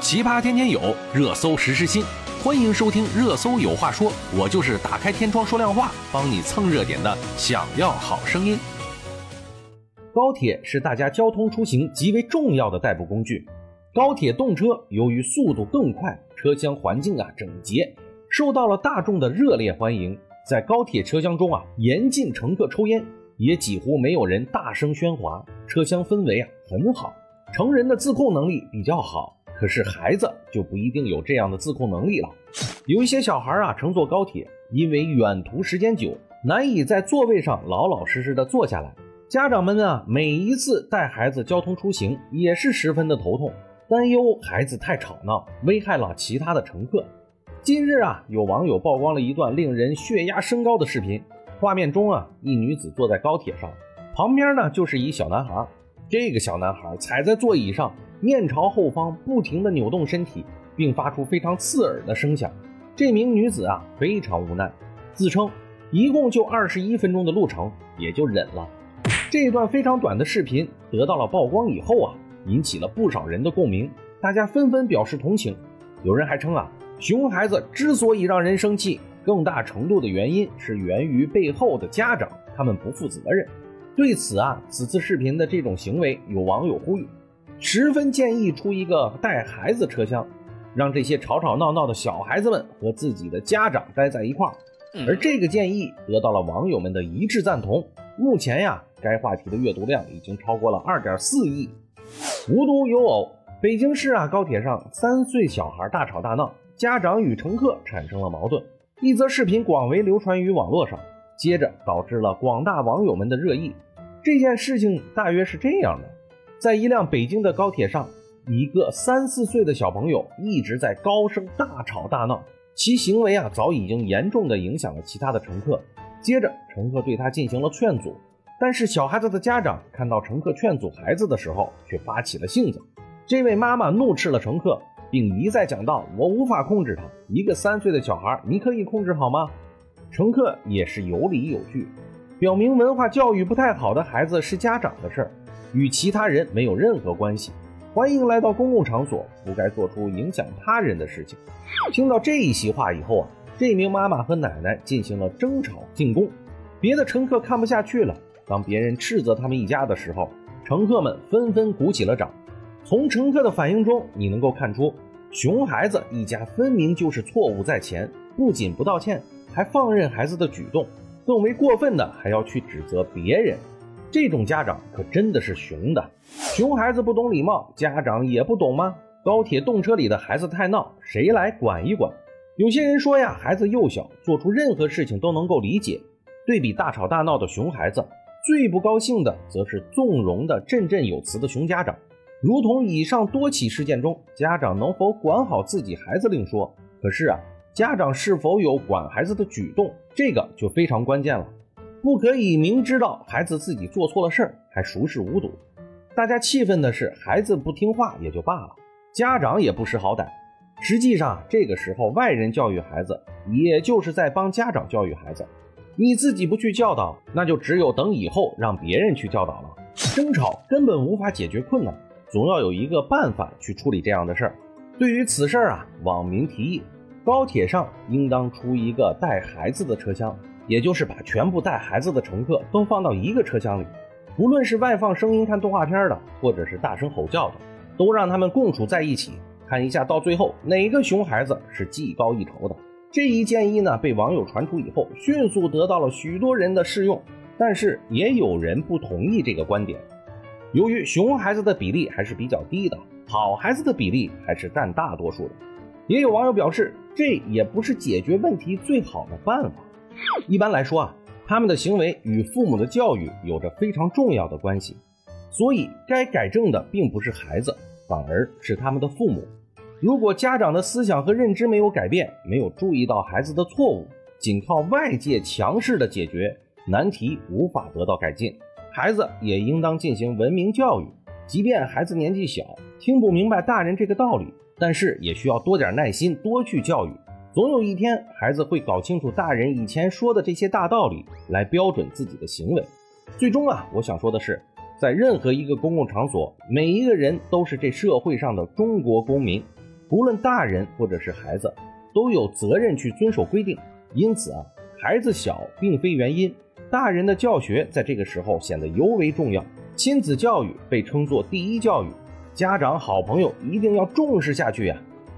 奇葩天天有，热搜实时新，欢迎收听《热搜有话说》，我就是打开天窗说亮话，帮你蹭热点的。想要好声音。高铁是大家交通出行极为重要的代步工具。高铁动车由于速度更快，车厢环境啊整洁，受到了大众的热烈欢迎。在高铁车厢中啊，严禁乘客抽烟，也几乎没有人大声喧哗，车厢氛围啊很好。成人的自控能力比较好。可是孩子就不一定有这样的自控能力了。有一些小孩啊，乘坐高铁，因为远途时间久，难以在座位上老老实实的坐下来。家长们啊，每一次带孩子交通出行，也是十分的头痛，担忧孩子太吵闹，危害了其他的乘客。近日啊，有网友曝光了一段令人血压升高的视频。画面中啊，一女子坐在高铁上，旁边呢就是一小男孩。这个小男孩踩在座椅上。面朝后方，不停地扭动身体，并发出非常刺耳的声响。这名女子啊，非常无奈，自称一共就二十一分钟的路程，也就忍了。这段非常短的视频得到了曝光以后啊，引起了不少人的共鸣，大家纷纷表示同情。有人还称啊，熊孩子之所以让人生气，更大程度的原因是源于背后的家长，他们不负责任。对此啊，此次视频的这种行为，有网友呼吁。十分建议出一个带孩子车厢，让这些吵吵闹闹的小孩子们和自己的家长待在一块儿。而这个建议得到了网友们的一致赞同。目前呀，该话题的阅读量已经超过了二点四亿。无独有偶，北京市啊高铁上三岁小孩大吵大闹，家长与乘客产生了矛盾。一则视频广为流传于网络上，接着导致了广大网友们的热议。这件事情大约是这样的。在一辆北京的高铁上，一个三四岁的小朋友一直在高声大吵大闹，其行为啊早已经严重的影响了其他的乘客。接着，乘客对他进行了劝阻，但是小孩子的家长看到乘客劝阻孩子的时候，却发起了性子。这位妈妈怒斥了乘客，并一再讲道：“我无法控制他，一个三岁的小孩，你可以控制好吗？”乘客也是有理有据，表明文化教育不太好的孩子是家长的事儿。与其他人没有任何关系。欢迎来到公共场所，不该做出影响他人的事情。听到这一席话以后啊，这名妈妈和奶奶进行了争吵进攻。别的乘客看不下去了，当别人斥责他们一家的时候，乘客们纷纷鼓起了掌。从乘客的反应中，你能够看出，熊孩子一家分明就是错误在前，不仅不道歉，还放任孩子的举动，更为过分的还要去指责别人。这种家长可真的是熊的，熊孩子不懂礼貌，家长也不懂吗？高铁动车里的孩子太闹，谁来管一管？有些人说呀，孩子幼小，做出任何事情都能够理解。对比大吵大闹的熊孩子，最不高兴的则是纵容的振振有词的熊家长。如同以上多起事件中，家长能否管好自己孩子另说，可是啊，家长是否有管孩子的举动，这个就非常关键了。不可以明知道孩子自己做错了事儿还熟视无睹。大家气愤的是孩子不听话也就罢了，家长也不识好歹。实际上，这个时候外人教育孩子，也就是在帮家长教育孩子。你自己不去教导，那就只有等以后让别人去教导了。争吵根本无法解决困难，总要有一个办法去处理这样的事儿。对于此事啊，网民提议，高铁上应当出一个带孩子的车厢。也就是把全部带孩子的乘客都放到一个车厢里，无论是外放声音看动画片的，或者是大声吼叫的，都让他们共处在一起，看一下到最后哪个熊孩子是技高一筹的。这一建议呢，被网友传出以后，迅速得到了许多人的适用。但是也有人不同意这个观点，由于熊孩子的比例还是比较低的，好孩子的比例还是占大多数的。也有网友表示，这也不是解决问题最好的办法。一般来说啊，他们的行为与父母的教育有着非常重要的关系，所以该改正的并不是孩子，反而是他们的父母。如果家长的思想和认知没有改变，没有注意到孩子的错误，仅靠外界强势的解决难题无法得到改进。孩子也应当进行文明教育，即便孩子年纪小，听不明白大人这个道理，但是也需要多点耐心，多去教育。总有一天，孩子会搞清楚大人以前说的这些大道理，来标准自己的行为。最终啊，我想说的是，在任何一个公共场所，每一个人都是这社会上的中国公民，不论大人或者是孩子，都有责任去遵守规定。因此啊，孩子小并非原因，大人的教学在这个时候显得尤为重要。亲子教育被称作第一教育，家长好朋友一定要重视下去呀。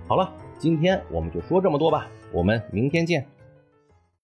好了，今天我们就说这么多吧，我们明天见。